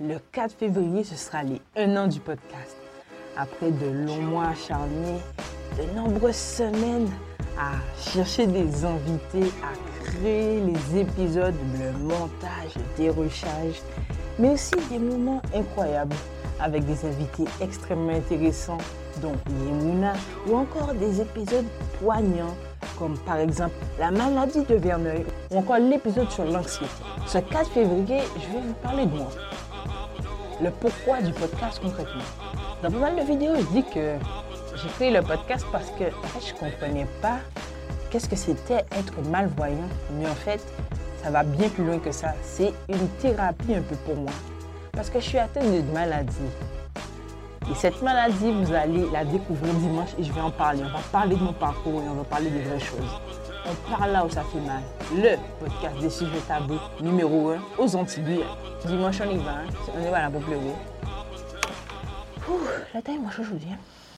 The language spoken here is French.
Le 4 février, ce sera les 1 an du podcast. Après de longs mois acharnés, de nombreuses semaines à chercher des invités, à créer les épisodes, le montage, le dérochage, mais aussi des moments incroyables avec des invités extrêmement intéressants, dont Yemuna, ou encore des épisodes poignants, comme par exemple la maladie de Verneuil, ou encore l'épisode sur l'anxiété. Ce 4 février, je vais vous parler de moi le pourquoi du podcast concrètement. Dans pas mal de vidéos, je dis que j'ai créé le podcast parce que en fait, je ne comprenais pas qu'est-ce que c'était être malvoyant. Mais en fait, ça va bien plus loin que ça. C'est une thérapie un peu pour moi. Parce que je suis atteinte d'une maladie. Et cette maladie, vous allez la découvrir dimanche et je vais en parler. On va parler de mon parcours et on va parler des vraies choses. On parle là où ça fait mal. Le podcast des sujets tabous numéro 1 aux Antilles. Dimanche, on y va. Hein. On y va là pour pleurer. Ouh, la taille, moi, je aujourd'hui. Hein.